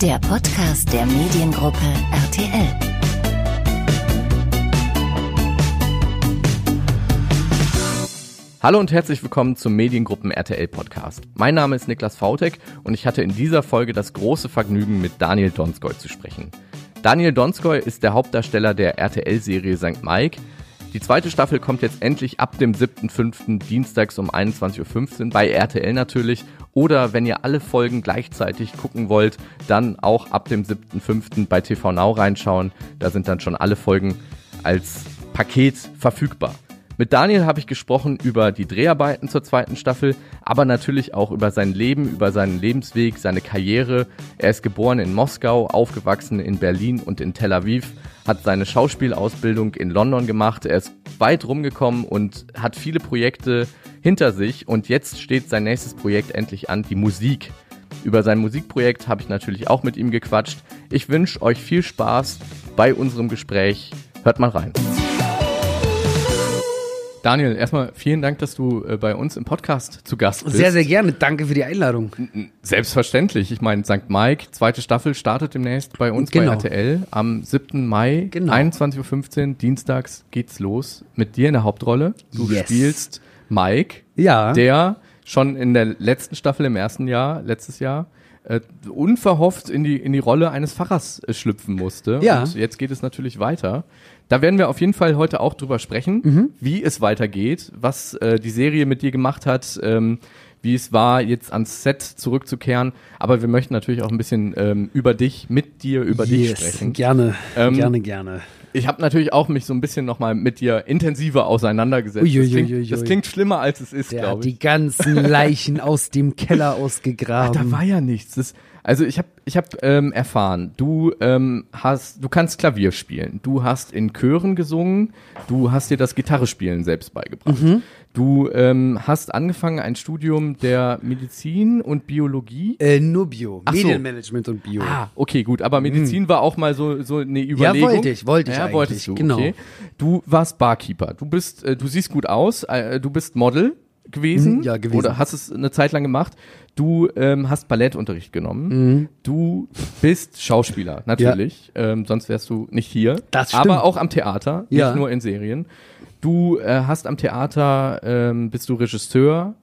Der Podcast der Mediengruppe RTL. Hallo und herzlich willkommen zum Mediengruppen RTL Podcast. Mein Name ist Niklas Fautek und ich hatte in dieser Folge das große Vergnügen, mit Daniel Donskoy zu sprechen. Daniel Donskoy ist der Hauptdarsteller der RTL-Serie St. Mike. Die zweite Staffel kommt jetzt endlich ab dem 7.5. dienstags um 21.15 Uhr bei RTL natürlich. Oder wenn ihr alle Folgen gleichzeitig gucken wollt, dann auch ab dem 7.5. bei TV Now reinschauen. Da sind dann schon alle Folgen als Paket verfügbar. Mit Daniel habe ich gesprochen über die Dreharbeiten zur zweiten Staffel, aber natürlich auch über sein Leben, über seinen Lebensweg, seine Karriere. Er ist geboren in Moskau, aufgewachsen in Berlin und in Tel Aviv, hat seine Schauspielausbildung in London gemacht. Er ist weit rumgekommen und hat viele Projekte hinter sich und jetzt steht sein nächstes Projekt endlich an, die Musik. Über sein Musikprojekt habe ich natürlich auch mit ihm gequatscht. Ich wünsche euch viel Spaß bei unserem Gespräch. Hört mal rein. Daniel, erstmal vielen Dank, dass du äh, bei uns im Podcast zu Gast bist. Sehr, sehr gerne. Danke für die Einladung. Selbstverständlich. Ich meine, St. Mike, zweite Staffel startet demnächst bei uns Genau. bei RTL. Am 7. Mai, Genau. 21.15 Uhr, dienstags geht's los mit dir in der Hauptrolle. Du Yes. spielst Mike, Ja. der schon in der letzten Staffel im ersten Jahr, letztes Jahr, äh, unverhofft in die, in die Rolle eines Pfarrers äh, schlüpfen musste. Ja. Und jetzt geht es natürlich weiter. Da werden wir auf jeden Fall heute auch drüber sprechen, Mhm. wie es weitergeht, was äh, die Serie mit dir gemacht hat, ähm, wie es war, jetzt ans Set zurückzukehren. Aber wir möchten natürlich auch ein bisschen ähm, über dich, mit dir, über dich yes. sprechen. Gerne, Ähm, gerne, gerne. Ich habe natürlich auch mich so ein bisschen nochmal mit dir intensiver auseinandergesetzt. das, Uiuiuiui. klingt, das klingt schlimmer, als es ist, glaube ich. die ganzen Leichen aus dem Keller Ach, ausgegraben. da war ja nichts. Das, also ich habe ich hab, ähm, erfahren, du ähm, hast, du kannst Klavier spielen, du hast in Chören gesungen, du hast dir das Gitarrespielen selbst beigebracht. Mhm. Du ähm, hast angefangen ein Studium der Medizin und Biologie. äh, nur Bio. Ach so. Medienmanagement und Bio. Ah, okay, gut. Aber Medizin war auch mal so, so eine Überlegung. wollte ich, wollte ich Ja, eigentlich, wolltest du, genau. okay. Du warst Barkeeper. Du bist, äh, du siehst gut aus. Äh, du bist Model gewesen. Ja, gewesen. Oder hast es eine Zeit lang gemacht. Du ähm, hast Ballettunterricht genommen. Mhm. Du bist Schauspieler, natürlich. Ähm, sonst wärst du nicht hier. Das stimmt. Aber auch am Theater, nicht Ja. nur in Serien. Du äh, hast am Theater, ähm, bist du Regisseur,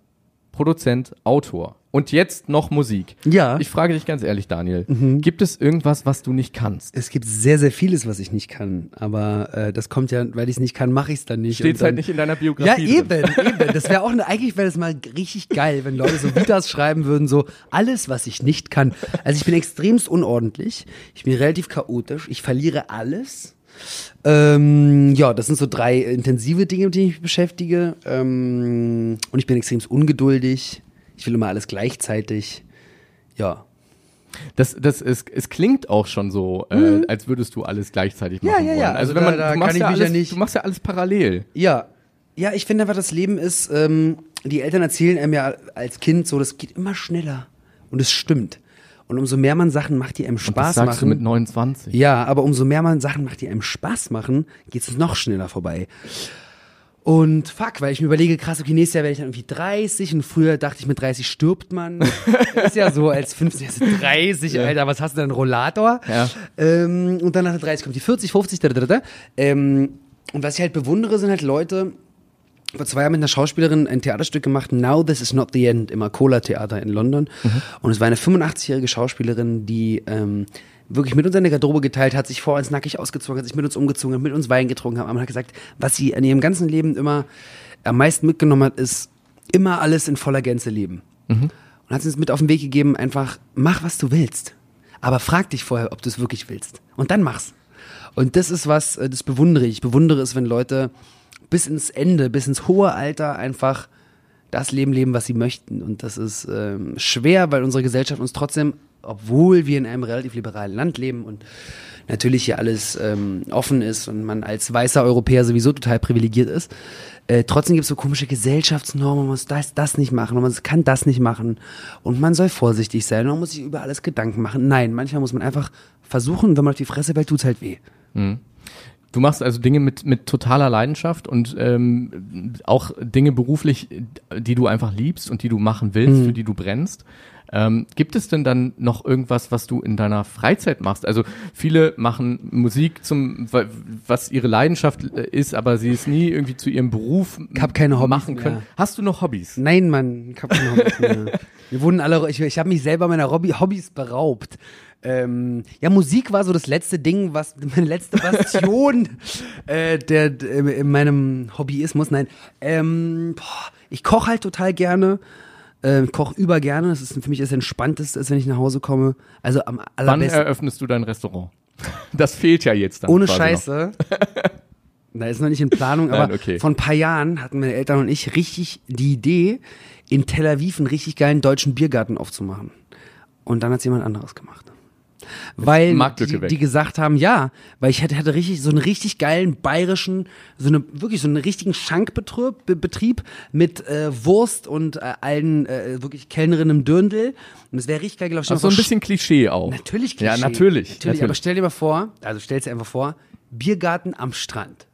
Produzent, Autor. Und jetzt noch Musik. Ja. Ich frage dich ganz ehrlich, Daniel. Mhm. Gibt es irgendwas, was du nicht kannst? Es gibt sehr, sehr vieles, was ich nicht kann. Aber äh, das kommt ja, weil ich es nicht kann, mache ich es dann nicht. Steht Und halt nicht in deiner Ja, Biografie. eben, Drin. eben. Das wäre auch eine, eigentlich wäre das mal richtig geil, wenn Leute so Vitas schreiben würden, so alles, was ich nicht kann. Also ich bin extremst unordentlich, ich bin relativ chaotisch, ich verliere alles. Ähm, ja, das sind so drei intensive Dinge, mit denen ich mich beschäftige. Ähm, und ich bin extremst ungeduldig. Ich will immer alles gleichzeitig. Ja. Das, das ist, es klingt auch schon so, äh, als würdest du alles gleichzeitig machen Mhm. Ja, ja, ja. wollen. Also, Also wenn da- man, da du machst ja mich ja alles, nicht- du machst ja alles parallel. Ja. Ja, ich finde einfach, das Leben ist, ähm, die Eltern erzählen einem ja als Kind so, das geht immer schneller. Und es stimmt. Und umso mehr man Sachen macht, die einem Und das Spaß sagst machen. du mit 29. Ja, aber umso mehr man Sachen macht, die einem Spaß machen, geht es noch schneller vorbei. Und fuck, weil ich mir überlege, krass, okay, nächstes Jahr werde ich dann irgendwie 30 und früher dachte ich, mit 30 stirbt man. ist ja so, als 15, also 30, Alter, was hast du denn, Rollator? Ja. Ähm, und dann nach der 30 kommt die 40, 50, da, da, da. Ähm, und was ich halt bewundere, sind halt Leute, vor zwei Jahren mit einer Schauspielerin ein Theaterstück gemacht, Now This Is Not the End, im Arcola Theater in London. Und es war eine 85-jährige Schauspielerin, die ähm, wirklich mit uns eine Garderobe geteilt hat, sich vor uns nackig ausgezogen hat, sich mit uns umgezogen hat, mit uns Wein getrunken hat. Und hat gesagt, was sie in ihrem ganzen Leben immer am meisten mitgenommen hat, ist immer alles in voller Gänze leben. Und hat sie uns mit auf den Weg gegeben, einfach mach, was du willst. Aber frag dich vorher, ob du es wirklich willst. Und dann mach's. Und das ist was, äh, das bewundere ich. Ich bewundere es, wenn Leute bis ins Ende, bis ins hohe Alter einfach das Leben leben, was sie möchten. Und das ist ähm, schwer, weil unsere Gesellschaft uns trotzdem, obwohl wir in einem relativ liberalen Land leben und natürlich hier alles ähm, offen ist und man als weißer Europäer sowieso total privilegiert ist, äh, trotzdem gibt es so komische Gesellschaftsnormen, man muss das, das nicht machen und man kann das nicht machen und man soll vorsichtig sein und man muss sich über alles Gedanken machen. Nein, manchmal muss man einfach versuchen, wenn man auf die Fresse fällt, tut's halt weh. Du machst also Dinge mit, mit totaler Leidenschaft und ähm, auch Dinge beruflich, die du einfach liebst und die du machen willst, für die du brennst. Ähm, gibt es denn dann noch irgendwas, was du in deiner Freizeit machst? Also viele machen Musik zum, was ihre Leidenschaft äh, ist, aber sie es nie irgendwie zu ihrem Beruf Ich hab keine Hobbys machen können. mehr. Hast du noch Hobbys? Nein, Mann, ich hab keine Hobbys mehr. Wir wurden alle, ich, ich habe mich selber meiner Hobby, Hobbys beraubt. Ähm, ja, Musik war so das letzte Ding, was meine letzte Bastion äh, der, der in meinem Hobbyismus. Nein, ähm, boah, ich koche halt total gerne. Äh, koche über gerne. Das ist für mich das Entspannteste, ist, wenn ich nach Hause komme. Also am Wann allerbesten. eröffnest du dein Restaurant? Das fehlt ja jetzt dann. Ohne. Scheiße. Da ist noch nicht in Planung, aber Nein, okay. vor ein paar Jahren hatten meine Eltern und ich richtig die Idee, in Tel Aviv einen richtig geilen deutschen Biergarten aufzumachen. Und dann hat jemand anderes gemacht. Weil die, die gesagt haben, ja, weil ich hatte, hatte richtig so einen richtig geilen bayerischen, so eine wirklich so einen richtigen Schankbetrieb Be- Betrieb mit äh, Wurst und äh, allen äh, wirklich Kellnerinnen im Dirndl. Und es wäre richtig geil, glaube ich. Also so ein bisschen Klischee auch. Natürlich Ja, Klischee. natürlich. natürlich. Aber stell dir mal vor, also stell dir einfach vor, Biergarten am Strand.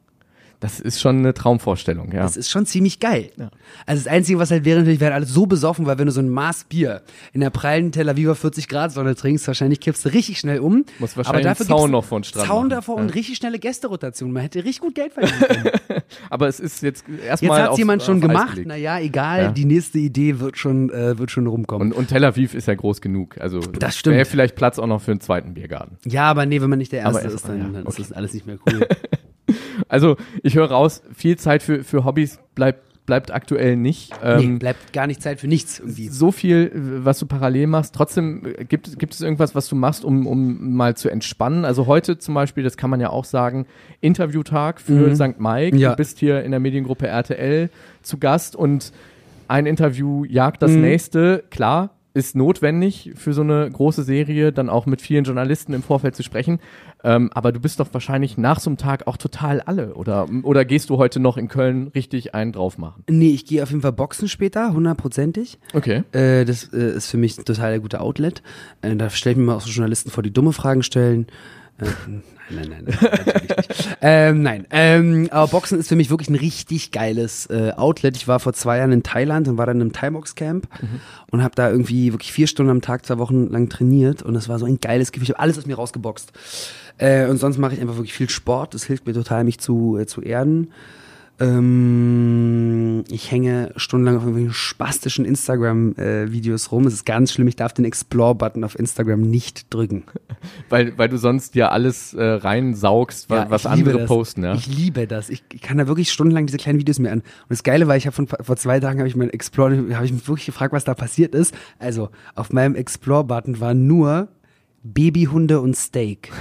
Das ist schon eine Traumvorstellung, ja. Das ist schon ziemlich geil. Ja. Also das Einzige, was halt wäre, natürlich wären alle so besoffen, weil wenn du so ein Maß Bier in der prallen Tel Aviver 40 Grad Sonne trinkst, wahrscheinlich kippst du richtig schnell um. Aber wahrscheinlich dafür einen Zaun noch vor den Strand Zaun machen. davor Ja. und richtig schnelle Gästerotation. Man hätte richtig gut Geld verdienen können. Aber es ist jetzt Jetzt erstmal hat's auf- jemand schon gemacht. Naja, egal. Ja. Die nächste Idee wird schon, äh, wird schon rumkommen. Und, und Tel Aviv ist ja groß genug. Also Das stimmt. wäre vielleicht Platz auch noch für einen zweiten Biergarten. ja, aber nee, wenn man nicht der Aber Erste erst- ist, dann, dann okay. ist das alles nicht mehr cool. Also ich höre raus, viel Zeit für, für Hobbys bleibt, bleibt aktuell nicht. nee, Ähm, bleibt gar nicht Zeit für nichts irgendwie. so viel, was du parallel machst. Trotzdem äh, gibt, gibt es irgendwas, was du machst, um, um mal zu entspannen? Also heute zum Beispiel, das kann man ja auch sagen, Interviewtag für St. Mike. Mhm. Ja. Du bist hier in der Mediengruppe RTL zu Gast und ein Interview jagt das Mhm. nächste. Klar, ist notwendig für so eine große Serie, dann auch mit vielen Journalisten im Vorfeld zu sprechen. Ähm, aber du bist doch wahrscheinlich nach so einem Tag auch total alle. Oder, oder gehst du heute noch in Köln richtig einen drauf machen? Nee, ich gehe auf jeden Fall boxen später, hundertprozentig. Okay. Äh, das äh, ist für mich ein total guter Outlet. Äh, da stelle ich mir mal auch so Journalisten vor, die dumme Fragen stellen. Äh, nein, nein, nein, nein, nicht. Ähm, nein, ähm, aber Boxen ist für mich wirklich ein richtig geiles äh, Outlet. Ich war vor zwei Jahren in Thailand und war dann im Thai-Box-Camp und habe da irgendwie wirklich vier Stunden am Tag, zwei Wochen lang trainiert und das war so ein geiles Gefühl. Ich habe alles aus mir rausgeboxt. Äh, und sonst mache ich einfach wirklich viel Sport. Das hilft mir total, mich zu, äh, zu erden. Ähm, ich hänge stundenlang auf irgendwelchen spastischen Instagram-Videos rum. Es ist ganz schlimm. Ich darf den Explore-Button auf Instagram nicht drücken. Weil, weil du sonst dir alles äh, reinsaugst, wa Ja, was andere das. posten, ja. Ich liebe das. Ich, ich kann da wirklich stundenlang diese kleinen Videos mir an. Und das Geile war, ich habe vor zwei Tagen habe ich mein Explore, habe ich mich wirklich gefragt, was da passiert ist. Also auf meinem Explore-Button war nur Babyhunde und Steak.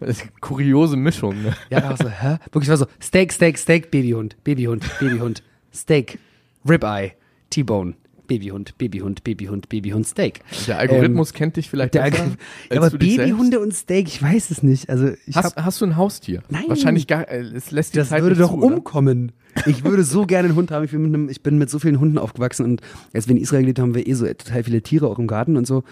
Das ist eine kuriose Mischung. Ne? Ja, da war so, hä? Wirklich war so Steak, Steak, Steak, Babyhund, Babyhund, Babyhund, Steak, Ribeye, T-Bone, Babyhund, Babyhund, Babyhund, Babyhund, Steak. Der Algorithmus kennt dich vielleicht Der besser ja, aber. Babyhunde und Steak, ich weiß es nicht. Also Hast, hab, hast du ein Haustier? Nein. Wahrscheinlich gar, äh, es lässt die das Zeit würde doch zu, oder? Ich würde so gerne einen Hund haben. Ich bin, mit einem, ich bin mit so vielen Hunden aufgewachsen und als wir in Israel gelebt haben, haben wir eh so total viele Tiere auch im Garten und so.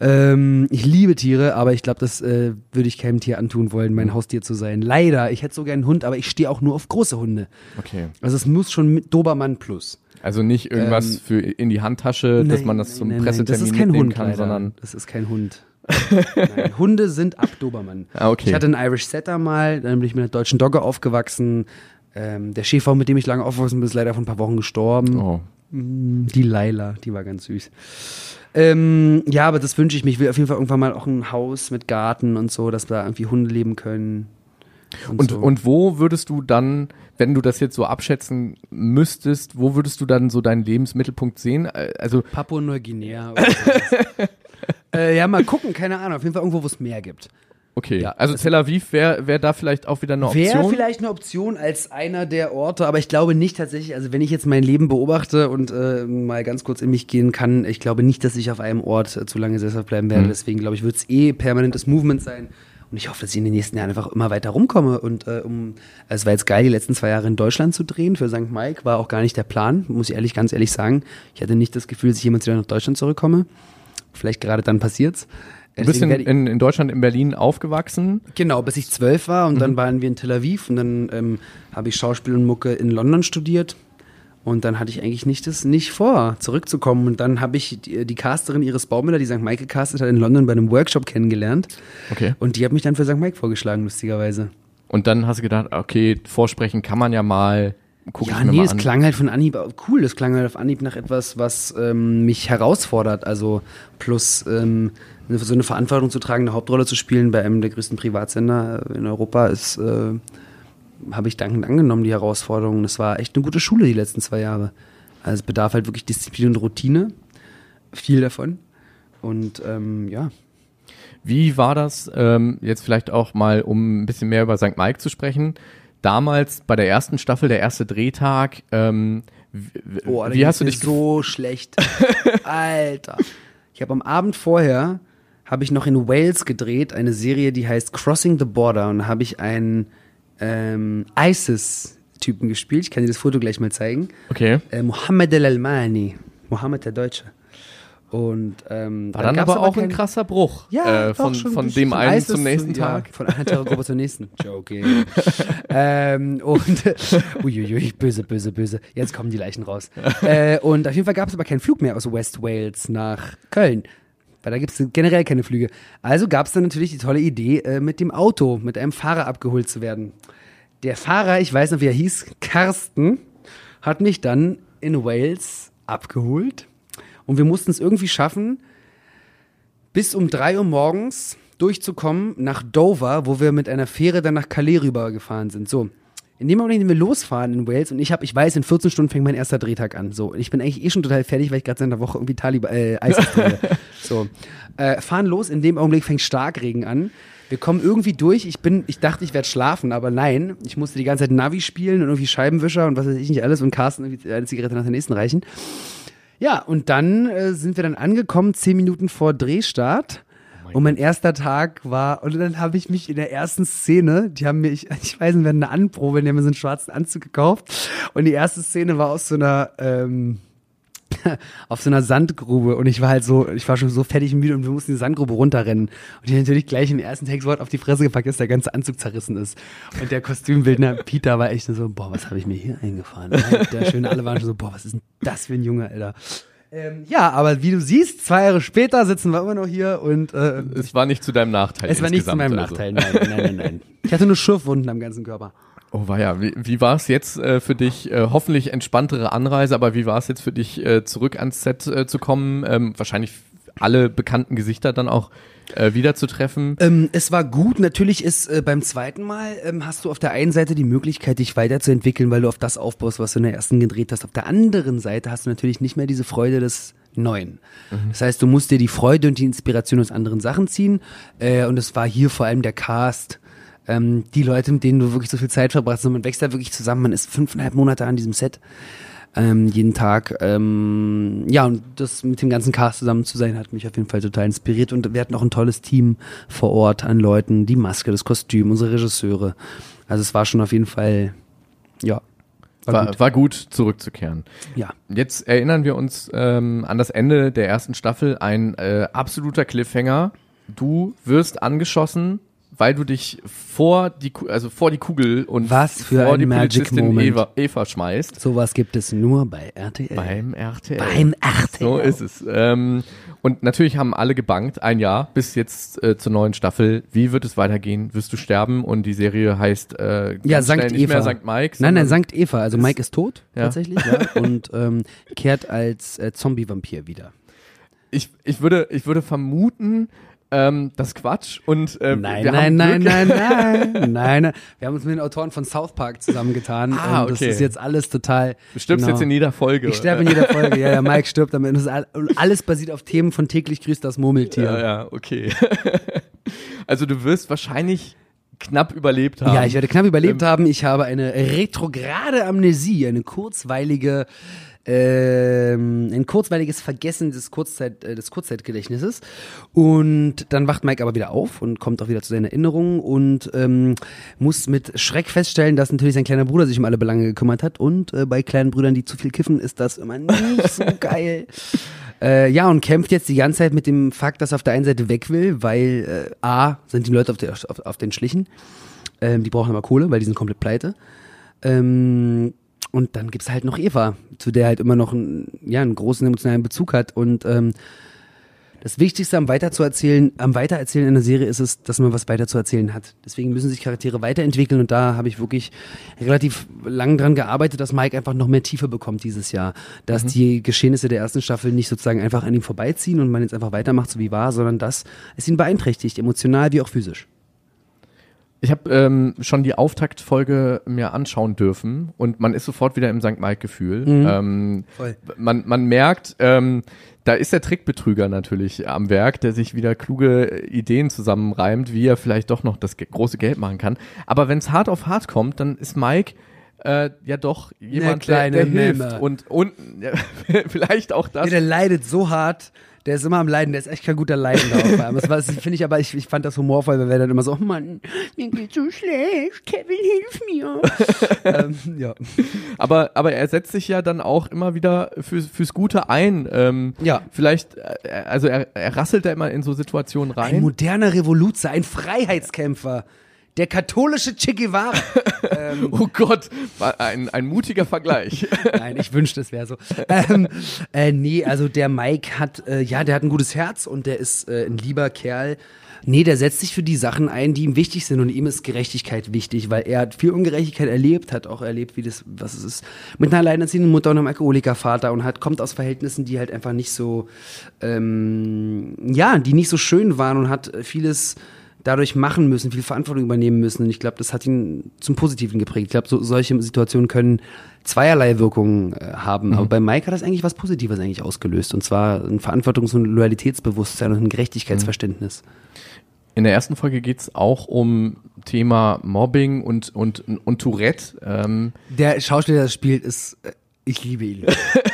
Ähm, ich liebe Tiere, aber ich glaube, das äh, würde ich keinem Tier antun wollen, mein Haustier zu sein. Leider, ich hätte so gerne einen Hund, aber ich stehe auch nur auf große Hunde. Okay. Also es muss schon mit Dobermann plus. Also nicht irgendwas Ähm, für in die Handtasche, dass Nein, man das nein, zum nein, nein, Pressetermin Das ist kein mitnehmen Hund, kann, leider. sondern Das ist kein Hund. nein, Hunde sind ab Dobermann. Ah, okay. Ich hatte einen Irish Setter mal, dann bin ich mit einer deutschen Dogge aufgewachsen. Ähm, der Schäfer, mit dem ich lange aufgewachsen bin, ist leider vor ein paar Wochen gestorben. oh. Mm, Die Laila, die war ganz süß. Ähm, ja, aber das wünsche ich mir. Ich will auf jeden Fall irgendwann mal auch ein Haus mit Garten und so, dass da irgendwie Hunde leben können. Und, so. und wo würdest du dann, wenn du das jetzt so abschätzen müsstest, wo würdest du dann so deinen Lebensmittelpunkt sehen? Äh, Also Papua-Neuguinea. oder sowas. äh, ja, mal gucken, keine Ahnung. Auf jeden Fall irgendwo, wo es mehr gibt. Okay, Ja, also also- Tel Aviv wäre wär da vielleicht auch wieder eine Option. Wäre vielleicht eine Option als einer der Orte, aber ich glaube nicht tatsächlich, also wenn ich jetzt mein Leben beobachte und äh, mal ganz kurz in mich gehen kann, ich glaube nicht, dass ich auf einem Ort äh, zu lange sesshaft bleiben werde. Mhm. Deswegen glaube ich, wird es eh permanentes Movement sein. Und ich hoffe, dass ich in den nächsten Jahren einfach immer weiter rumkomme. Und äh, um, es war jetzt geil, die letzten zwei Jahre in Deutschland zu drehen für St. Mike, war auch gar nicht der Plan, muss ich ehrlich, ganz ehrlich sagen. Ich hatte nicht das Gefühl, dass ich jemals wieder nach Deutschland zurückkomme. Vielleicht gerade dann passiert's. Du bist in, in, in Deutschland, in Berlin aufgewachsen. Genau, bis ich zwölf war und Mhm. dann waren wir in Tel Aviv und dann ähm, habe ich Schauspiel und Mucke in London studiert Und dann hatte ich eigentlich nicht das nicht vor, zurückzukommen. Und dann habe ich die, die Casterin Iris Baumüller, die St. Mike castet hat, in London bei einem Workshop kennengelernt. Okay. Und die hat mich dann für St. Mike vorgeschlagen, lustigerweise. Und dann hast du gedacht, okay, vorsprechen kann man ja mal. Guck Ja, ich mir nee, mal es an. klang halt von Anhieb cool. Es klang halt auf Anhieb nach etwas, was ähm, mich herausfordert. Also plus ähm, so eine Verantwortung zu tragen, eine Hauptrolle zu spielen bei einem der größten Privatsender in Europa ist, äh, habe ich dankend angenommen, die Herausforderung. Das war echt eine gute Schule die letzten zwei Jahre. Also es bedarf halt wirklich Disziplin und Routine. Viel davon. Und ähm, ja. Wie war das, ähm, jetzt vielleicht auch mal, um ein bisschen mehr über St. Mike zu sprechen, damals bei der ersten Staffel, der erste Drehtag, ähm, wie, Oh, wie hast du dich so schlecht? Alter. Ich habe am Abend vorher habe ich noch in Wales gedreht, eine Serie, die heißt Crossing the Border und da habe ich einen ähm, ISIS-Typen gespielt. Ich kann dir das Foto gleich mal zeigen. Okay. Äh, Mohammed El-Almani. Mohammed der Deutsche. Und ähm, War dann gab's aber auch ein kein- krasser Bruch ja, äh, von, von dem einen zum nächsten zu- Tag. Ja, von einer Terrorgruppe zur nächsten. Joking. ähm, und uiuiui, böse, böse, böse. Jetzt kommen die Leichen raus. äh, und auf jeden Fall gab es aber keinen Flug mehr aus West Wales nach Köln. Weil da gibt es generell keine Flüge. Also gab es dann natürlich die tolle Idee, äh, mit dem Auto, mit einem Fahrer abgeholt zu werden. Der Fahrer, ich weiß noch, wie er hieß, Carsten, hat mich dann in Wales abgeholt. Und wir mussten es irgendwie schaffen, bis um 3 Uhr morgens durchzukommen nach Dover, wo wir mit einer Fähre dann nach Calais rübergefahren sind. So. In dem Moment, in dem wir losfahren in Wales und ich habe, ich weiß, in 14 Stunden fängt mein erster Drehtag an. So, ich bin eigentlich eh schon total fertig, weil ich gerade seit einer Woche irgendwie Taliban, äh, ISIS drehe. so, äh, fahren los. In dem Augenblick fängt Starkregen an. Wir kommen irgendwie durch. Ich bin, ich dachte, ich werde schlafen, aber nein. Ich musste die ganze Zeit Navi spielen und irgendwie Scheibenwischer und was weiß ich nicht alles und Carsten irgendwie eine Zigarette nach der nächsten reichen. Ja, und dann äh, sind wir dann angekommen, zehn Minuten vor Drehstart. und mein erster Tag war, und dann habe ich mich in der ersten Szene, die haben mir, ich, ich weiß nicht, wir hatten eine Anprobe, die haben mir so einen schwarzen Anzug gekauft. Und die erste Szene war aus so einer, ähm, auf so einer Sandgrube und ich war halt so, ich war schon so fertig und müde und wir mussten die Sandgrube runterrennen. Und ich hab natürlich gleich im ersten Textwort auf die Fresse gepackt, dass der ganze Anzug zerrissen ist. Und der Kostümbildner Peter war echt nur so, boah, was habe ich mir hier eingefahren? Der schöne, alle waren schon so, boah, was ist denn das für ein Junge, Alter. Ähm, ja, aber wie du siehst, zwei Jahre später sitzen wir immer noch hier und äh, Es war nicht zu deinem Nachteil. es war nicht zu meinem also. Nachteil, nein, nein, nein, nein. Ich hatte nur Schürfwunden am ganzen Körper. Oh weia, wie, wie war es jetzt äh, für dich? Äh, hoffentlich entspanntere Anreise, aber wie war es jetzt für dich, äh, zurück ans Set äh, zu kommen? Ähm, wahrscheinlich alle bekannten Gesichter dann auch äh, wiederzutreffen. Ähm, es war gut. Natürlich ist äh, beim zweiten Mal ähm, hast du auf der einen Seite die Möglichkeit, dich weiterzuentwickeln, weil du auf das aufbaust, was du in der ersten gedreht hast. Auf der anderen Seite hast du natürlich nicht mehr diese Freude des Neuen. Das heißt, du musst dir die Freude und die Inspiration aus anderen Sachen ziehen. Äh, und es war hier vor allem der Cast. Ähm, die Leute, mit denen du wirklich so viel Zeit verbracht hast, man wächst da wirklich zusammen, man ist fünfeinhalb Monate an diesem Set. Ähm, jeden Tag. Ähm, ja, und das mit dem ganzen Cast zusammen zu sein, hat mich auf jeden Fall total inspiriert. Und wir hatten auch ein tolles Team vor Ort an Leuten, die Maske, das Kostüm, unsere Regisseure. Also es war schon auf jeden Fall, ja. War, war, gut. zurückzukehren. Ja. Jetzt erinnern wir uns ähm, an das Ende der ersten Staffel. Ein äh, absoluter Cliffhanger. Du wirst angeschossen, weil du dich vor die, also vor die Kugel und Was für vor ein die Magic Polizistin Moment. Eva, Eva schmeißt. Sowas gibt es nur bei RTL. Beim RTL. Beim RTL. So ist es. Ähm, und natürlich haben alle gebankt, ein Jahr bis jetzt äh, zur neuen Staffel. Wie wird es weitergehen? Wirst du sterben? Und die Serie heißt äh, Ja, Sankt nicht Eva. mehr St. Mike. Nein, nein, Sankt Eva. Also Mike ist tot, Ja. tatsächlich, ja. Und ähm, kehrt als äh, Zombie-Vampir wieder. Ich, ich, würde, ich würde vermuten, ähm, das Quatsch. Und äh, Nein, nein, nein, nein, nein, nein, nein. Wir haben uns mit den Autoren von South Park zusammengetan. Ah, und das okay. ist jetzt alles total. Du stirbst genau. jetzt in jeder Folge. Ich sterbe in jeder Folge. Ja, ja, Mike stirbt damit. Das ist und alles basiert auf Themen von täglich grüßt das Murmeltier. Ja, ja, okay. also du wirst wahrscheinlich knapp überlebt haben. Ja, ich werde knapp überlebt Ähm, haben. Ich habe eine retrograde Amnesie, eine kurzweilige, ähm, ein kurzweiliges Vergessen des, Kurzzeit, äh, des Kurzzeitgedächtnisses. Und dann wacht Mike aber wieder auf und kommt auch wieder zu seinen Erinnerungen und ähm, muss mit Schreck feststellen, dass natürlich sein kleiner Bruder sich um alle Belange gekümmert hat. Und äh, bei kleinen Brüdern, die zu viel kiffen, ist das immer nicht so geil. Äh, ja, und kämpft jetzt die ganze Zeit mit dem Fakt, dass er auf der einen Seite weg will, weil äh, A, sind die Leute auf, der, auf, auf den Schlichen. Ähm, die brauchen aber Kohle, weil die sind komplett pleite. Ähm, und dann gibt's halt noch Eva, zu der halt immer noch einen, ja, einen großen emotionalen Bezug hat. Und ähm, das Wichtigste am Weiterzuerzählen, am Weitererzählen in der Serie ist es, dass man was weiterzuerzählen hat. Deswegen müssen sich Charaktere weiterentwickeln und da habe ich wirklich relativ lang dran gearbeitet, dass Mike einfach noch mehr Tiefe bekommt dieses Jahr. Dass die Geschehnisse der ersten Staffel nicht sozusagen einfach an ihm vorbeiziehen und man jetzt einfach weitermacht, so wie war, sondern dass es ihn beeinträchtigt, emotional wie auch physisch. Ich habe ähm, schon die Auftaktfolge mir anschauen dürfen und man ist sofort wieder im St. Mike-Gefühl. Ähm, Voll. man, man merkt, ähm, da ist der Trickbetrüger natürlich am Werk, der sich wieder kluge Ideen zusammenreimt, wie er vielleicht doch noch das große Geld machen kann. Aber wenn es hart auf hart kommt, dann ist Mike äh, ja doch jemand, der, kleine der hilft und, und ja, vielleicht auch das. Nee, der leidet so hart. Der ist immer am Leiden, der ist echt kein guter Leidender. Das war- finde ich aber, ich, ich fand das humorvoll, weil wir dann immer so, oh Mann, mir geht's so schlecht, Kevin, hilf mir. ähm, ja. Aber, aber er setzt sich ja dann auch immer wieder für, fürs Gute ein. Ähm, Ja. Vielleicht, äh, also er, er rasselt da immer in so Situationen Ein rein. moderner Revoluzer, ein Freiheitskämpfer, der katholische Che Guevara. ähm, Oh Gott, war ein, ein mutiger Vergleich. Nein, ich wünschte, es wäre so. Ähm, äh, nee, also der Mike hat, äh, ja, der hat ein gutes Herz und der ist äh, ein lieber Kerl. Nee, der setzt sich für die Sachen ein, die ihm wichtig sind und ihm ist Gerechtigkeit wichtig, weil er hat viel Ungerechtigkeit erlebt, hat auch erlebt, wie das, was es ist, mit einer alleinerziehenden Mutter und einem Alkoholikervater und hat, kommt aus Verhältnissen, die halt einfach nicht so, ähm, ja, die nicht so schön waren und hat vieles dadurch machen müssen, viel Verantwortung übernehmen müssen. Und ich glaube, das hat ihn zum Positiven geprägt. Ich glaube, so, solche Situationen können zweierlei Wirkungen äh, haben. Aber bei Mike hat das eigentlich was Positives eigentlich ausgelöst. Und zwar ein Verantwortungs- und Loyalitätsbewusstsein und ein Gerechtigkeitsverständnis. In der ersten Folge geht's auch um Thema Mobbing und, und, und Tourette. Ähm, Der Schauspieler, der das spielt, ist, äh, ich liebe ihn.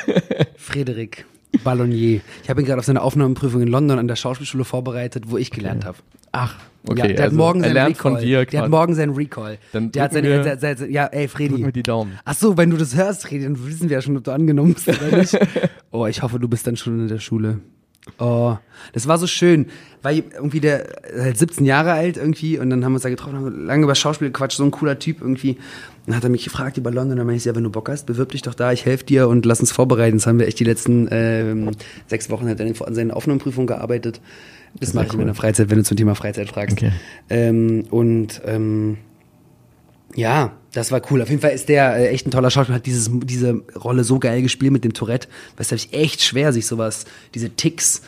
Frederik Ballonier. Ich habe ihn gerade auf seine Aufnahmeprüfung in London an der Schauspielschule vorbereitet, wo ich gelernt habe. ach, ja, okay. der hat also morgen er seinen lernt Recall. von dir. der hat morgen seinen Recall. Dann der hat seine, wir- se- se- ja, ey, Fredi. Drück mir die Daumen. Ach so, wenn du das hörst, Fredi, dann wissen wir ja schon, ob du angenommen bist oder nicht. oh, ich hoffe, du bist dann schon in der Schule. Oh, das war so schön, weil irgendwie der halt 17 Jahre alt irgendwie und dann haben wir uns da getroffen, haben lange über Schauspiel gequatscht, so ein cooler Typ irgendwie. Dann hat er mich gefragt über London, dann meinte ich, ja, wenn du Bock hast, bewirb dich doch da, ich helfe dir und lass uns vorbereiten. Das haben wir echt die letzten ähm, sechs Wochen hat er an seinen Aufnahmeprüfungen gearbeitet. Das mache ich in meiner Freizeit, wenn du zum Thema Freizeit fragst. Okay. Ähm, und ähm, ja, das war cool. Auf jeden Fall ist der äh, echt ein toller Schauspieler, hat dieses, diese Rolle so geil gespielt mit dem Tourette. Es ist echt schwer, sich sowas, diese Ticks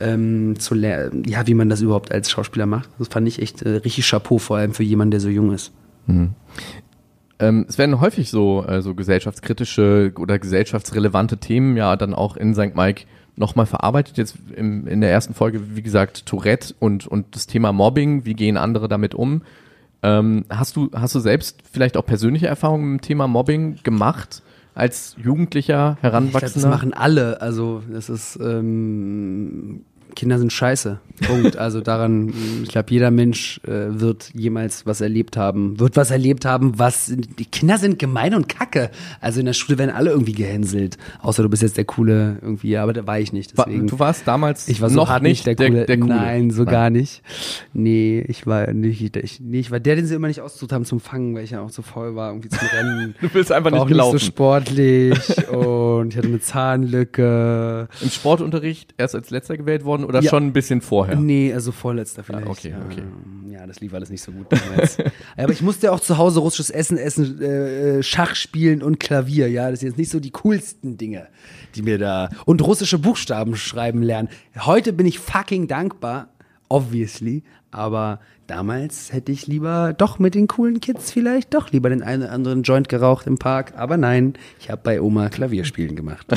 ähm, zu lernen, ja, wie man das überhaupt als Schauspieler macht. Das fand ich echt äh, richtig Chapeau, vor allem für jemanden, der so jung ist. Ähm, es werden häufig so, äh, so gesellschaftskritische oder gesellschaftsrelevante Themen ja dann auch in St. Mike nochmal verarbeitet. Jetzt im, in der ersten Folge, wie gesagt, Tourette und, und das Thema Mobbing, wie gehen andere damit um? Ähm, hast du, hast du selbst vielleicht auch persönliche Erfahrungen mit dem Thema Mobbing gemacht als Jugendlicher, Ich glaub, das Heranwachsender? machen alle. Also, das ist, ähm, Kinder sind scheiße. Punkt. Also daran, ich glaube, jeder Mensch äh, wird jemals was erlebt haben, wird was erlebt haben, was, die Kinder sind gemein und kacke. Also in der Schule werden alle irgendwie gehänselt. Außer du bist jetzt der Coole irgendwie, aber da war ich nicht. Deswegen. du warst damals Ich war so noch nicht der Coole. Der, Coole. Nein, so Nein. gar nicht. Nee, ich war nicht, ich, nee, ich war der, den sie immer nicht ausgesucht haben zum Fangen, weil ich ja auch zu faul war, irgendwie zum Rennen. Du bist einfach war nicht auch gelaufen. nicht so sportlich und ich hatte eine Zahnlücke. Im Sportunterricht erst als letzter gewählt worden oder Ja. schon ein bisschen vorher? Nee, also vorletzter vielleicht. Ah, okay, okay. Ähm, Ja, das lief alles nicht so gut damals. Aber ich musste ja auch zu Hause russisches Essen essen, äh, äh, Schach spielen und Klavier. Ja, das sind jetzt nicht so die coolsten Dinge, die mir da. Und russische Buchstaben schreiben lernen. Heute bin ich fucking dankbar, obviously. Aber damals hätte ich lieber doch mit den coolen Kids vielleicht doch lieber den einen oder anderen Joint geraucht im Park. Aber nein, ich habe bei Oma Klavierspielen gemacht.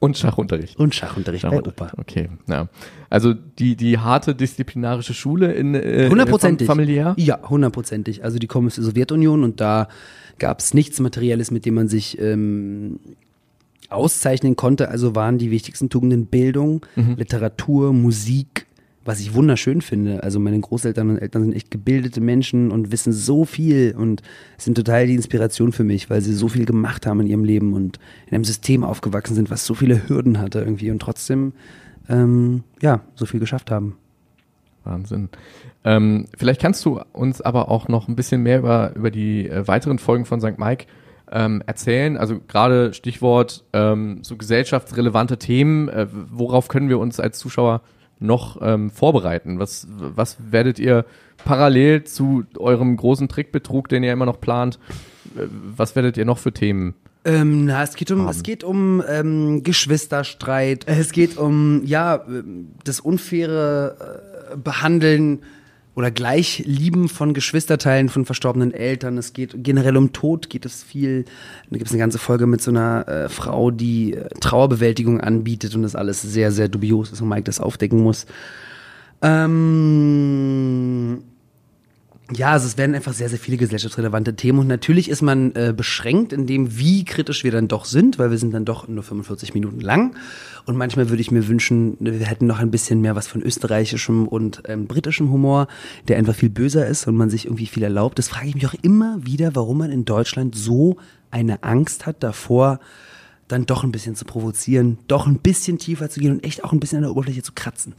Und Schachunterricht. Und Schachunterricht bei Opa. Okay, ja. Also die, die harte disziplinarische Schule in äh, Hundertprozentig. familiär? Ja, hundertprozentig. Also die kommen aus der Sowjetunion und da gab es nichts Materielles, mit dem man sich ähm, auszeichnen konnte. Also waren die wichtigsten Tugenden Bildung, Literatur, Musik, was ich wunderschön finde. Also meine Großeltern und Eltern sind echt gebildete Menschen und wissen so viel und sind total die Inspiration für mich, weil sie so viel gemacht haben in ihrem Leben und in einem System aufgewachsen sind, was so viele Hürden hatte irgendwie und trotzdem ähm, ja so viel geschafft haben. Wahnsinn. Ähm, vielleicht kannst du uns aber auch noch ein bisschen mehr über, über die äh, weiteren Folgen von St. Mike ähm, erzählen? Also gerade Stichwort ähm, so gesellschaftsrelevante Themen. Äh, worauf können wir uns als Zuschauer noch ähm, vorbereiten? Was, was werdet ihr parallel zu eurem großen Trickbetrug, den ihr immer noch plant, äh, was werdet ihr noch für Themen ähm, na, es geht um, haben. es geht um ähm, Geschwisterstreit. Es geht um ja das unfaire äh, Behandeln oder Gleichlieben von Geschwisterteilen von verstorbenen Eltern. Es geht generell um Tod, geht es viel. Da gibt es eine ganze Folge mit so einer äh, Frau, die äh, Trauerbewältigung anbietet und das alles sehr, sehr dubios ist und Mike das aufdecken muss. Ähm, ja, also es werden einfach sehr, sehr viele gesellschaftsrelevante Themen und natürlich ist man äh, beschränkt in dem, wie kritisch wir dann doch sind, weil wir sind dann doch nur 45 Minuten lang und manchmal würde ich mir wünschen, wir hätten noch ein bisschen mehr was von österreichischem und ähm, britischem Humor, der einfach viel böser ist und man sich irgendwie viel erlaubt. Das frage ich mich auch immer wieder, warum man in Deutschland so eine Angst hat davor, dann doch ein bisschen zu provozieren, doch ein bisschen tiefer zu gehen und echt auch ein bisschen an der Oberfläche zu kratzen.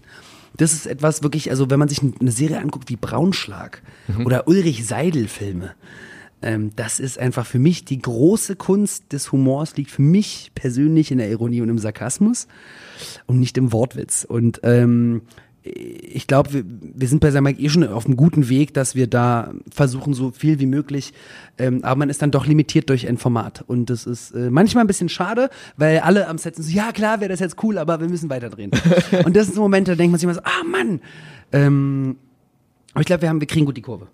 Das ist etwas wirklich, also wenn man sich eine Serie anguckt wie Braunschlag mhm. oder Ulrich Seidel Filme, ähm, das ist einfach für mich die große Kunst des Humors, liegt für mich persönlich in der Ironie und im Sarkasmus und nicht im Wortwitz. Und ähm, ich glaube, wir, wir, sind bei Samak eh schon auf einem guten Weg, dass wir da versuchen, so viel wie möglich. Ähm, aber man ist dann doch limitiert durch ein Format. Und das ist äh, manchmal ein bisschen schade, weil alle am Set sind so, ja klar, wäre das jetzt cool, aber wir müssen weiterdrehen. und das sind so Momente, da denkt man sich immer so, ah Mann. Ähm, aber ich glaube, wir, haben, wir kriegen gut die Kurve.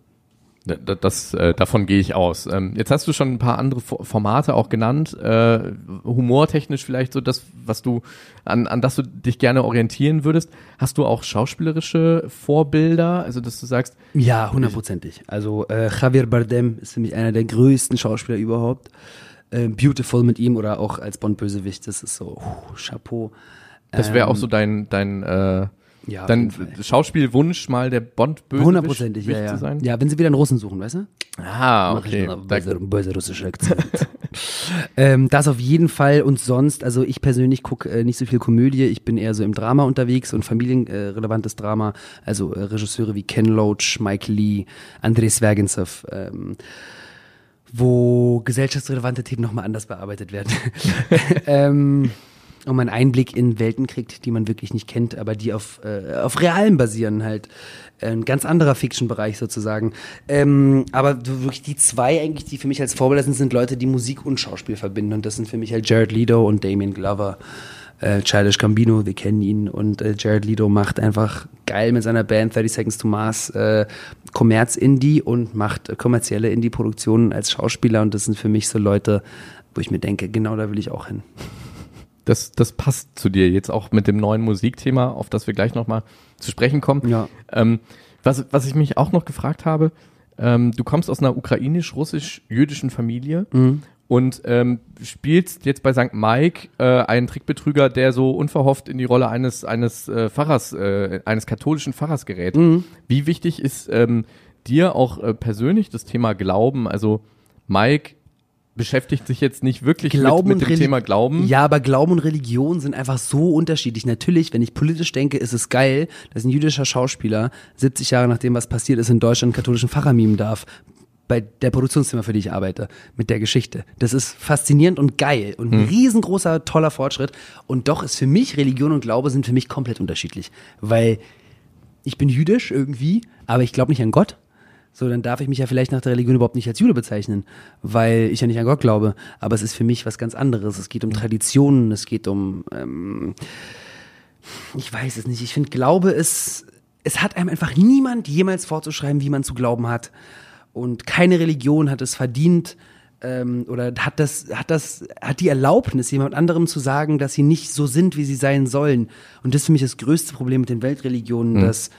Das, äh, davon gehe ich aus. Ähm, jetzt hast du schon ein paar andere Formate auch genannt, äh, humortechnisch vielleicht so das, was du an, an das du dich gerne orientieren würdest. Hast du auch schauspielerische Vorbilder, also dass du sagst? Ja, hundertprozentig. Also äh, Javier Bardem ist für mich einer der größten Schauspieler überhaupt. Äh, Beautiful mit ihm oder auch als Bond-Bösewicht, das ist so uh, Chapeau. Das wäre ähm, auch so dein dein äh, ja, Dein Schauspielwunsch, mal der Bond-Bösewicht Hundertprozentig, ja, ja. zu sein? Ja, wenn sie wieder einen Russen suchen, weißt du? Ah, okay. Böse, böse russische Akzent. ähm, das auf jeden Fall und sonst, also ich persönlich gucke äh, nicht so viel Komödie, ich bin eher so im Drama unterwegs und familienrelevantes äh, Drama, also äh, Regisseure wie Ken Loach, Mike Lee, Andrei Svergensev, ähm, wo gesellschaftsrelevante Themen nochmal anders bearbeitet werden. ähm, und man Einblick in Welten kriegt, die man wirklich nicht kennt, aber die auf, äh, auf Realen basieren halt. Ein ganz anderer Fiction-Bereich sozusagen. Ähm, aber wirklich die zwei eigentlich, die für mich als Vorbilder sind, sind Leute, die Musik und Schauspiel verbinden. Und das sind für mich halt Jared Leto und Damien Glover. Äh, Childish Gambino, wir kennen ihn. Und äh, Jared Leto macht einfach geil mit seiner Band 30 Seconds to Mars äh, Kommerz-Indie und macht äh, kommerzielle Indie-Produktionen als Schauspieler. Und das sind für mich so Leute, wo ich mir denke, genau da will ich auch hin das, das passt zu dir jetzt auch mit dem neuen Musikthema, auf das wir gleich nochmal zu sprechen kommen. Ja. Ähm, was, was ich mich auch noch gefragt habe, ähm, du kommst aus einer ukrainisch-russisch-jüdischen Familie mhm. und ähm, spielst jetzt bei St. Mike äh, einen Trickbetrüger, der so unverhofft in die Rolle eines, eines äh, Pfarrers, äh, eines katholischen Pfarrers gerät. Mhm. Wie wichtig ist ähm, dir auch äh, persönlich das Thema Glauben? Also Mike beschäftigt sich jetzt nicht wirklich Glauben mit, mit dem Thema Glauben. Ja, aber Glauben und Religion sind einfach so unterschiedlich. Natürlich, wenn ich politisch denke, ist es geil, dass ein jüdischer Schauspieler 70 Jahre nachdem was passiert ist in Deutschland einen katholischen Pfarrer mimen darf. Bei der Produktionsfirma, für die ich arbeite, mit der Geschichte. Das ist faszinierend und geil und ein hm. riesengroßer, toller Fortschritt. Und doch ist für mich Religion und Glaube sind für mich komplett unterschiedlich. Weil ich bin jüdisch irgendwie, aber ich glaube nicht an Gott so, dann darf ich mich ja vielleicht nach der Religion überhaupt nicht als Jude bezeichnen, weil ich ja nicht an Gott glaube. Aber es ist für mich was ganz anderes. Es geht um Traditionen, es geht um, ähm, ich weiß es nicht. Ich finde, Glaube ist, es hat einem einfach niemand jemals vorzuschreiben, wie man zu glauben hat. Und keine Religion hat es verdient, ähm, oder hat das, hat das, hat die Erlaubnis, jemand anderem zu sagen, dass sie nicht so sind, wie sie sein sollen. Und das ist für mich das größte Problem mit den Weltreligionen, mhm. dass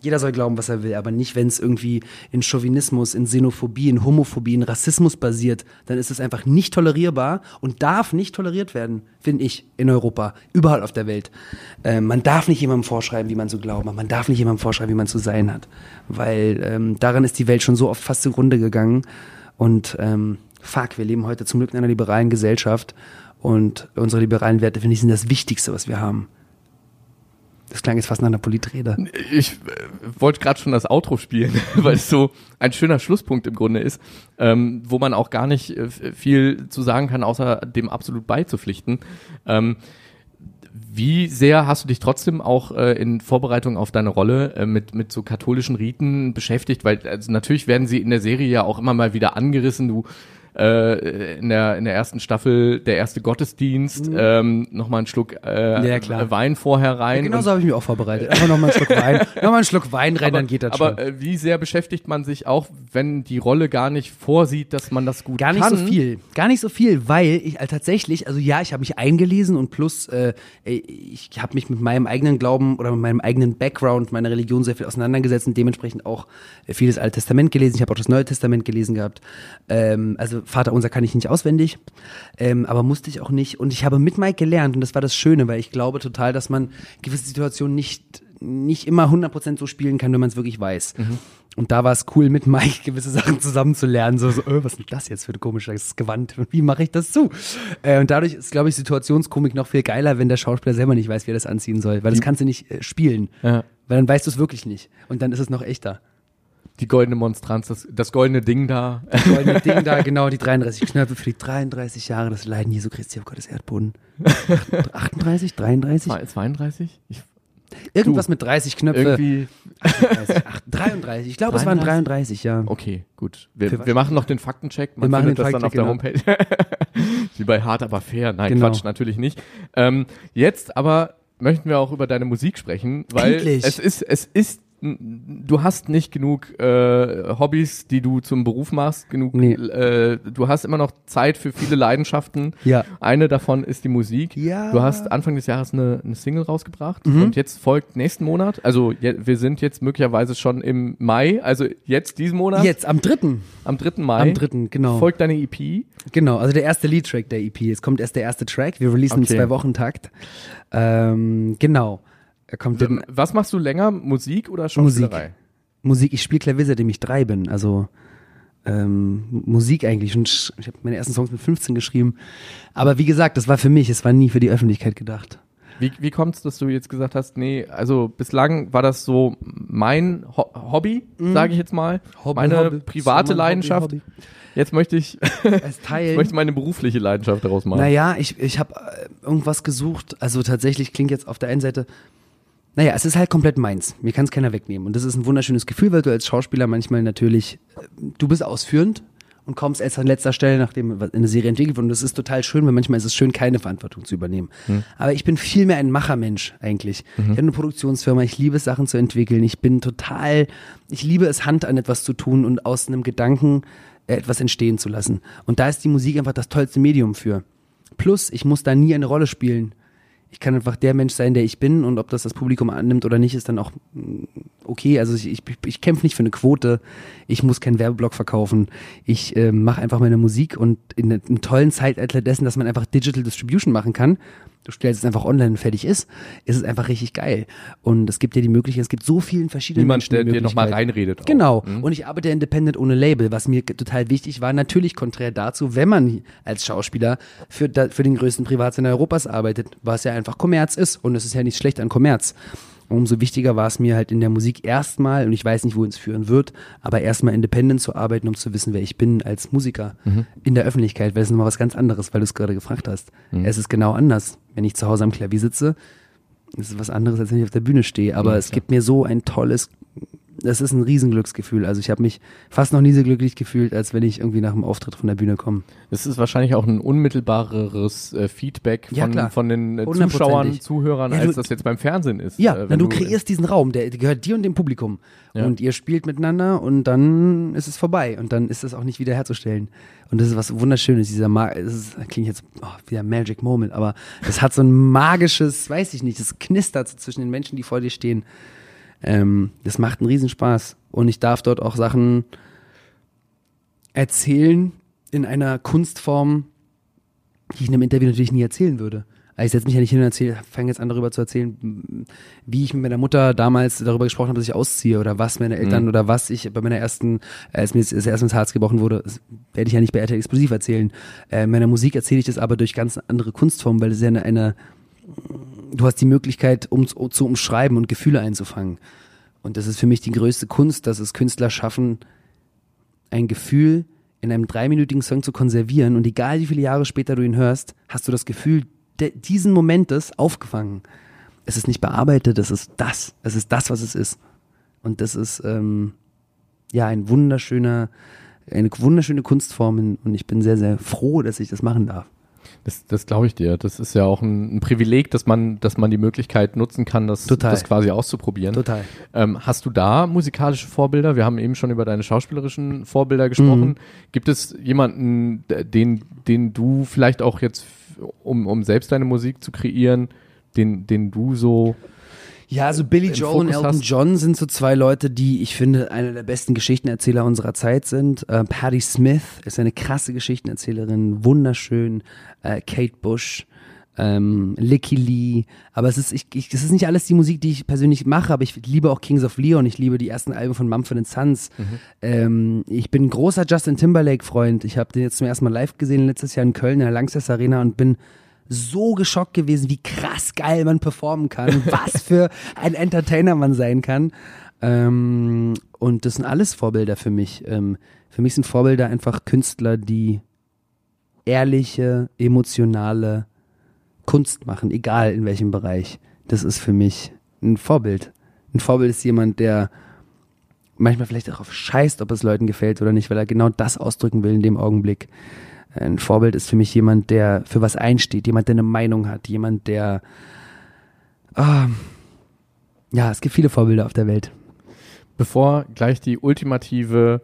jeder soll glauben, was er will, aber nicht, wenn es irgendwie in Chauvinismus, in Xenophobie, in Homophobie, in Rassismus basiert, dann ist es einfach nicht tolerierbar und darf nicht toleriert werden, finde ich, in Europa, überall auf der Welt. Ähm, man darf nicht jemandem vorschreiben, wie man zu glauben hat, man darf nicht jemandem vorschreiben, wie man zu sein hat, weil ähm, daran ist die Welt schon so oft fast zugrunde gegangen und ähm, fuck, wir leben heute zum Glück in einer liberalen Gesellschaft und unsere liberalen Werte, finde ich, sind das Wichtigste, was wir haben. Das klang jetzt fast nach einer Politrede. Ich äh, wollte gerade schon das Outro spielen, weil es so ein schöner Schlusspunkt im Grunde ist, ähm, wo man auch gar nicht äh, viel zu sagen kann, außer dem absolut beizupflichten. Ähm, wie sehr hast du dich trotzdem auch äh, in Vorbereitung auf deine Rolle äh, mit, mit so katholischen Riten beschäftigt? Weil also natürlich werden sie in der Serie ja auch immer mal wieder angerissen. Du äh, in, der, in der ersten Staffel der erste Gottesdienst, mhm. ähm, nochmal einen Schluck äh, ja. Wein vorher rein. Ja, genau so habe ich mich auch vorbereitet. Einfach nochmal einen Schluck Wein, nochmal einen Schluck Wein rein, aber, dann geht das aber, schon. Aber äh, wie sehr beschäftigt man sich auch, wenn die Rolle gar nicht vorsieht, dass man das gut Gar nicht kann? so viel, gar nicht so viel, weil ich äh, tatsächlich, also ja, ich habe mich eingelesen und plus äh, ich habe mich mit meinem eigenen Glauben oder mit meinem eigenen Background, meiner Religion sehr viel auseinandergesetzt und dementsprechend auch äh, vieles Alte Testament gelesen. Ich habe auch das Neue Testament gelesen gehabt. Ähm, also Vater unser kann ich nicht auswendig, ähm, aber musste ich auch nicht. Und ich habe mit Mike gelernt und das war das Schöne, weil ich glaube total, dass man gewisse Situationen nicht, nicht immer 100% so spielen kann, wenn man es wirklich weiß. Mhm. Und da war es cool, mit Mike gewisse Sachen zusammenzulernen. So, so oh, was ist denn das jetzt für ein komisches Gewand? Wie mache ich das zu? Äh, und dadurch ist, glaube ich, Situationskomik noch viel geiler, wenn der Schauspieler selber nicht weiß, wie er das anziehen soll. Weil das kannst du nicht äh, spielen. Ja. Weil dann weißt du es wirklich nicht. Und dann ist es noch echter. Die goldene Monstranz, das, das goldene Ding da. Das goldene Ding da, genau, die 33 Knöpfe für die 33 Jahre des Leiden Jesu Christi auf Gottes Erdboden. 38, 33? 32? Ich, Irgendwas du, mit 30 Knöpfe. Irgendwie. 38, 33. Ich glaube, es waren 33, ja. Okay, gut. Wir, wir machen noch den Faktencheck. Man wir machen das dann auf der genau. Homepage. Wie bei Hart aber fair. Nein, genau. Quatsch, natürlich nicht. Ähm, jetzt aber möchten wir auch über deine Musik sprechen, weil Endlich. es ist, es ist du hast nicht genug äh, Hobbys, die du zum Beruf machst, genug. Nee. Äh, du hast immer noch Zeit für viele Leidenschaften. Ja. Eine davon ist die Musik. Ja. Du hast Anfang des Jahres eine, eine Single rausgebracht mhm. und jetzt folgt nächsten Monat. Also je, wir sind jetzt möglicherweise schon im Mai, also jetzt diesen Monat. Jetzt am dritten. Am dritten Mai. Am dritten, genau. Folgt deine EP. Genau, also der erste Lead-Track der EP. Jetzt kommt erst der erste Track. Wir releasen okay. zwei Wochen Takt. Ähm, genau. Er kommt ähm, Was machst du länger, Musik oder Schauspielerei? Musik. Musik. Ich spiele Klavier, seitdem ich drei bin. Also ähm, Musik eigentlich. Und ich habe meine ersten Songs mit 15 geschrieben. Aber wie gesagt, das war für mich. Es war nie für die Öffentlichkeit gedacht. Wie, wie kommt es, dass du jetzt gesagt hast, nee, also bislang war das so mein Ho Hobby, mhm. sage ich jetzt mal, Hobby, meine Hobby. private so Leidenschaft. Hobby, Jetzt möchte ich, ich möchte meine berufliche Leidenschaft daraus machen. Naja, ich, ich habe äh, irgendwas gesucht. Also tatsächlich klingt jetzt auf der einen Seite naja, es ist halt komplett meins. Mir kann es keiner wegnehmen. Und das ist ein wunderschönes Gefühl, weil du als Schauspieler manchmal natürlich, äh, du bist ausführend und kommst erst an letzter Stelle, nachdem eine Serie entwickelt wurde. Und das ist total schön, weil manchmal ist es schön, keine Verantwortung zu übernehmen. Mhm. Aber ich bin viel mehr ein Machermensch eigentlich. Mhm. Ich habe eine Produktionsfirma, ich liebe es, Sachen zu entwickeln. Ich bin total, ich liebe es, Hand an etwas zu tun und aus einem Gedanken äh, etwas entstehen zu lassen. Und da ist die Musik einfach das tollste Medium für. Plus, ich muss da nie eine Rolle spielen ich kann einfach der Mensch sein, der ich bin und ob das das Publikum annimmt oder nicht, ist dann auch mm, okay. Also ich, ich, ich kämpfe nicht für eine Quote, ich muss keinen Werbeblock verkaufen, ich äh, mache einfach meine Musik und in einem tollen Zeitalter dessen, dass man einfach Digital Distribution machen kann, du stellst es einfach online und fertig ist, ist es einfach richtig geil. Und es gibt ja die Möglichkeit, es gibt so vielen verschiedenen Niemand, der dir nochmal reinredet. Auch. Genau. Mhm. Und ich arbeite independent ohne Label, was mir total wichtig war. Natürlich konträr dazu, wenn man als Schauspieler für, für den größten Privatsender Europas arbeitet, was ja einfach Kommerz ist. Und es ist ja nicht schlecht an Kommerz umso wichtiger war es mir halt in der Musik erstmal, und ich weiß nicht, wohin es führen wird, aber erstmal independent zu arbeiten, um zu wissen, wer ich bin als Musiker mhm. in der Öffentlichkeit, weil es nochmal was ganz anderes, weil du es gerade gefragt hast. Mhm. Es ist genau anders. Wenn ich zu Hause am Klavier sitze, ist es was anderes, als wenn ich auf der Bühne stehe. Aber ja, es gibt mir so ein tolles das ist ein Riesenglücksgefühl. Also ich habe mich fast noch nie so glücklich gefühlt, als wenn ich irgendwie nach dem Auftritt von der Bühne komme. Es ist wahrscheinlich auch ein unmittelbareres äh, Feedback von, ja, von den äh, Zuschauern, Zuhörern, ja, als das jetzt beim Fernsehen ist. Ja, äh, wenn du, du kreierst diesen Raum, der, gehört dir und dem Publikum. Ja. Und ihr spielt miteinander und dann ist es vorbei. Und dann ist es auch nicht wieder herzustellen. Und das ist was Wunderschönes, dieser Mag das klingt jetzt oh, wieder Magic Moment, aber es hat so ein magisches, weiß ich nicht, es knistert so zwischen den Menschen, die vor dir stehen. Ähm, das macht einen Riesenspaß. Und ich darf dort auch Sachen erzählen in einer Kunstform, die ich in einem Interview natürlich nie erzählen würde. Also ich setze mich ja nicht hin und erzähle, fange jetzt an darüber zu erzählen, wie ich mit meiner Mutter damals darüber gesprochen habe, dass ich ausziehe oder was meine Eltern mhm. oder was ich bei meiner ersten, als mir das erste ins Herz gebrochen wurde, werde ich ja nicht bei RTL Explosiv erzählen. Äh, in meiner Musik erzähle ich das aber durch ganz andere Kunstformen, weil es ja eine, eine du hast die Möglichkeit, um zu umschreiben und Gefühle einzufangen. Und das ist für mich die größte Kunst, dass es Künstler schaffen, ein Gefühl in einem dreiminütigen Song zu konservieren und egal wie viele Jahre später du ihn hörst, hast du das Gefühl, diesen Momentes aufgefangen. Es ist nicht bearbeitet, es ist das. Es ist das, was es ist. Und das ist ähm, ja ein wunderschöner, eine wunderschöne Kunstform und ich bin sehr, sehr froh, dass ich das machen darf. Das, das glaube ich dir. Das ist ja auch ein, ein, Privileg, dass man, dass man die Möglichkeit nutzen kann, das, das quasi auszuprobieren. Total. Ähm, hast du da musikalische Vorbilder? Wir haben eben schon über deine schauspielerischen Vorbilder gesprochen. Mhm. Gibt es jemanden, den, den du vielleicht auch jetzt, um, um selbst deine Musik zu kreieren, den, den du so ja, also Billy Joel und Elton hast. John sind so zwei Leute, die ich finde eine der besten Geschichtenerzähler unserer Zeit sind. Äh, Patti Smith ist eine krasse Geschichtenerzählerin, wunderschön. Äh, Kate Bush, ähm, Licky Lee. Aber es ist, ich, ich, es ist nicht alles die Musik, die ich persönlich mache, aber ich liebe auch Kings of Leon. Ich liebe die ersten Alben von Mumford Sons. Mhm. Ähm, ich bin ein großer Justin Timberlake-Freund. Ich habe den jetzt zum ersten Mal live gesehen letztes Jahr in Köln in der Langsess Arena und bin so geschockt gewesen, wie krass geil man performen kann, was für ein Entertainer man sein kann. Ähm, und das sind alles Vorbilder für mich. Ähm, für mich sind Vorbilder einfach Künstler, die ehrliche, emotionale Kunst machen, egal in welchem Bereich. Das ist für mich ein Vorbild. Ein Vorbild ist jemand, der manchmal vielleicht darauf scheißt, ob es Leuten gefällt oder nicht, weil er genau das ausdrücken will in dem Augenblick. Ein Vorbild ist für mich jemand, der für was einsteht, jemand, der eine Meinung hat, jemand, der. Oh, ja, es gibt viele Vorbilder auf der Welt. Bevor gleich die ultimative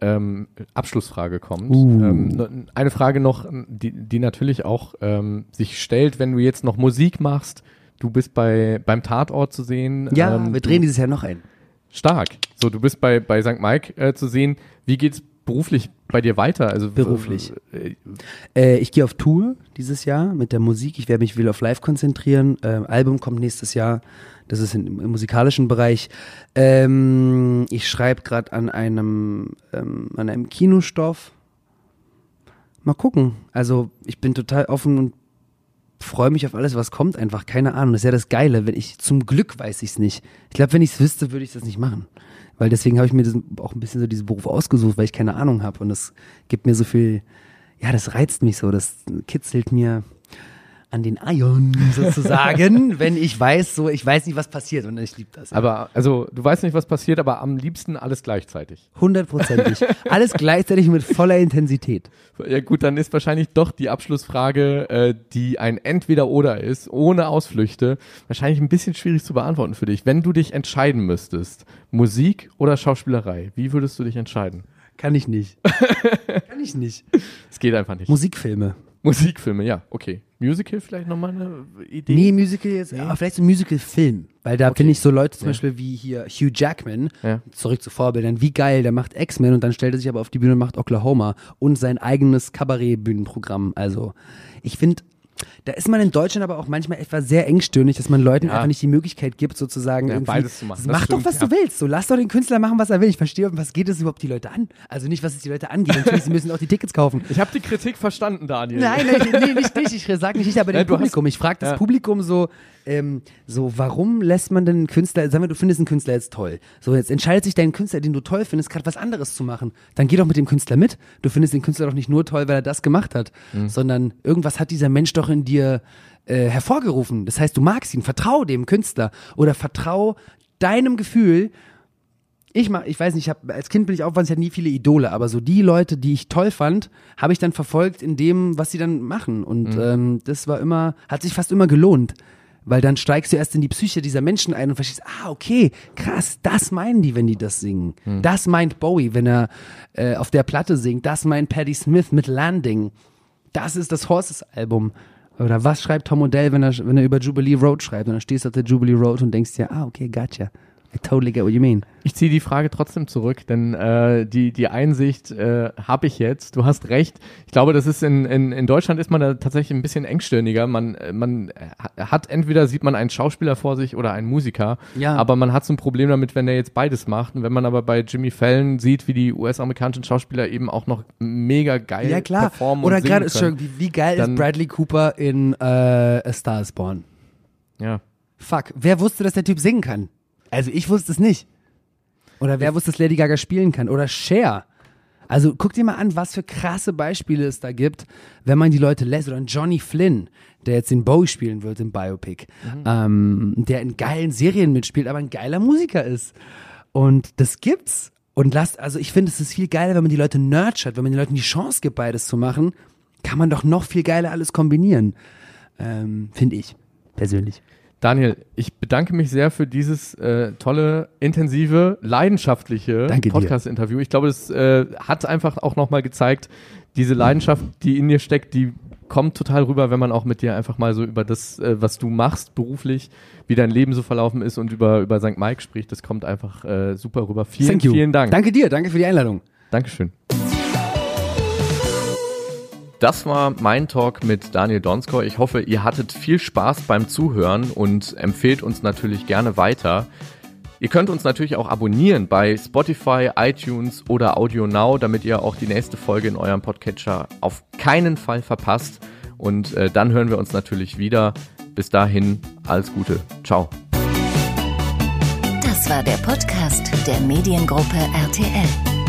ähm, Abschlussfrage kommt, uh. ähm, eine Frage noch, die, die natürlich auch ähm, sich stellt, wenn du jetzt noch Musik machst. Du bist bei beim Tatort zu sehen. Ja, ähm, wir drehen dieses Jahr noch ein. Stark. So, du bist bei bei St. Mike äh, zu sehen. Wie geht's beruflich bei dir weiter? Also beruflich. Äh, äh, ich gehe auf Tour dieses Jahr mit der Musik. Ich werde mich will auf Live konzentrieren. Ähm, Album kommt nächstes Jahr. Das ist in, im musikalischen Bereich. Ähm, ich schreibe gerade an einem ähm, an einem Kinostoff. Mal gucken. Also ich bin total offen und freue mich auf alles, was kommt. Einfach keine Ahnung. Das ist ja das Geile. Wenn ich zum Glück weiß ich es nicht. Ich glaube, wenn ich es wüsste, würde ich das nicht machen. Weil deswegen habe ich mir auch ein bisschen so diesen Beruf ausgesucht, weil ich keine Ahnung habe. Und das gibt mir so viel, ja, das reizt mich so, das kitzelt mir an den Eiern sozusagen, wenn ich weiß, so ich weiß nicht, was passiert und ich liebe das. Ja. Aber also du weißt nicht, was passiert, aber am liebsten alles gleichzeitig. Hundertprozentig. alles gleichzeitig mit voller Intensität. Ja gut, dann ist wahrscheinlich doch die Abschlussfrage, äh, die ein Entweder-Oder ist, ohne Ausflüchte, wahrscheinlich ein bisschen schwierig zu beantworten für dich. Wenn du dich entscheiden müsstest, Musik oder Schauspielerei, wie würdest du dich entscheiden? Kann ich nicht. Kann ich nicht. Es geht einfach nicht. Musikfilme. Musikfilme, ja, okay. Musical vielleicht nochmal eine Idee? Nee, Musical jetzt, nee. aber vielleicht so ein Musical-Film. Weil da okay. finde ich so Leute zum ja. Beispiel wie hier Hugh Jackman, ja. zurück zu Vorbildern, wie geil, der macht X-Men und dann stellt er sich aber auf die Bühne und macht Oklahoma und sein eigenes Kabarett-Bühnenprogramm. Also, ich finde, da ist man in Deutschland aber auch manchmal etwas sehr engstirnig, dass man Leuten ja. einfach nicht die Möglichkeit gibt, sozusagen ja, beides zu machen. Mach doch, was ja. du willst. So, lass doch den Künstler machen, was er will. Ich verstehe, was geht es überhaupt die Leute an? Also nicht, was es die Leute angeht. Natürlich, sie müssen auch die Tickets kaufen. Ich habe die Kritik verstanden, Daniel. Nein, nein, nee, nicht dich. Ich sage nicht ich, aber dem Publikum. Ich frage das Publikum so, ähm, so, warum lässt man denn einen Künstler, sagen wir, du findest einen Künstler jetzt toll. So, jetzt entscheidet sich dein Künstler, den du toll findest, gerade was anderes zu machen. Dann geh doch mit dem Künstler mit. Du findest den Künstler doch nicht nur toll, weil er das gemacht hat, mhm. sondern irgendwas hat dieser Mensch doch in dir äh, hervorgerufen. Das heißt, du magst ihn, vertrau dem Künstler oder vertrau deinem Gefühl. Ich mach, ich weiß nicht, ich hab, als Kind bin ich aufwachsen, ich hatte nie viele Idole, aber so die Leute, die ich toll fand, habe ich dann verfolgt in dem, was sie dann machen. Und mhm. ähm, das war immer, hat sich fast immer gelohnt. Weil dann steigst du erst in die Psyche dieser Menschen ein und verstehst, ah, okay, krass, das meinen die, wenn die das singen. Hm. Das meint Bowie, wenn er äh, auf der Platte singt. Das meint Patti Smith mit Landing. Das ist das Horses-Album. Oder was schreibt Tom Odell, wenn er, wenn er über Jubilee Road schreibt? Und dann stehst du auf der Jubilee Road und denkst dir, ah, okay, gotcha. I totally get what you mean. Ich ziehe die Frage trotzdem zurück, denn äh, die, die Einsicht äh, habe ich jetzt. Du hast recht. Ich glaube, das ist in, in, in Deutschland ist man da tatsächlich ein bisschen engstirniger. Man, man hat entweder sieht man einen Schauspieler vor sich oder einen Musiker, ja. aber man hat so ein Problem damit, wenn er jetzt beides macht. Und wenn man aber bei Jimmy Fallon sieht, wie die US-amerikanischen Schauspieler eben auch noch mega geil ja, klar. performen Oder gerade, wie, wie geil ist Bradley Cooper in äh, A Star is Born? Ja. Fuck, wer wusste, dass der Typ singen kann? Also ich wusste es nicht. Oder wer wusste, dass Lady Gaga spielen kann? Oder Cher. Also guck dir mal an, was für krasse Beispiele es da gibt, wenn man die Leute lässt. Oder ein Johnny Flynn, der jetzt den Bowie spielen wird im Biopic, ähm, der in geilen Serien mitspielt, aber ein geiler Musiker ist. Und das gibt's. Und lasst, also ich finde, es ist viel geiler, wenn man die Leute nurtured, wenn man den Leuten die Chance gibt, beides zu machen, kann man doch noch viel geiler alles kombinieren. Ähm, finde ich, persönlich. Daniel, ich bedanke mich sehr für dieses äh, tolle, intensive, leidenschaftliche. Podcast-Interview. Ich glaube, es äh, hat einfach auch nochmal gezeigt, diese Leidenschaft, die in dir steckt, die kommt total rüber, wenn man auch mit dir einfach mal so über das, äh, was du machst beruflich, wie dein Leben so verlaufen ist und über, über St. Mike spricht. Das kommt einfach äh, super rüber. Vielen, vielen Dank. Danke dir, danke für die Einladung. Dankeschön. Das war mein Talk mit Daniel Donskoy. Ich hoffe, ihr hattet viel Spaß beim Zuhören und empfehlt uns natürlich gerne weiter. Ihr könnt uns natürlich auch abonnieren bei Spotify, iTunes oder Audio Now, damit ihr auch die nächste Folge in eurem Podcatcher auf keinen Fall verpasst. Und äh, dann hören wir uns natürlich wieder. Bis dahin, alles Gute. Ciao. Das war der Podcast der Mediengruppe RTL.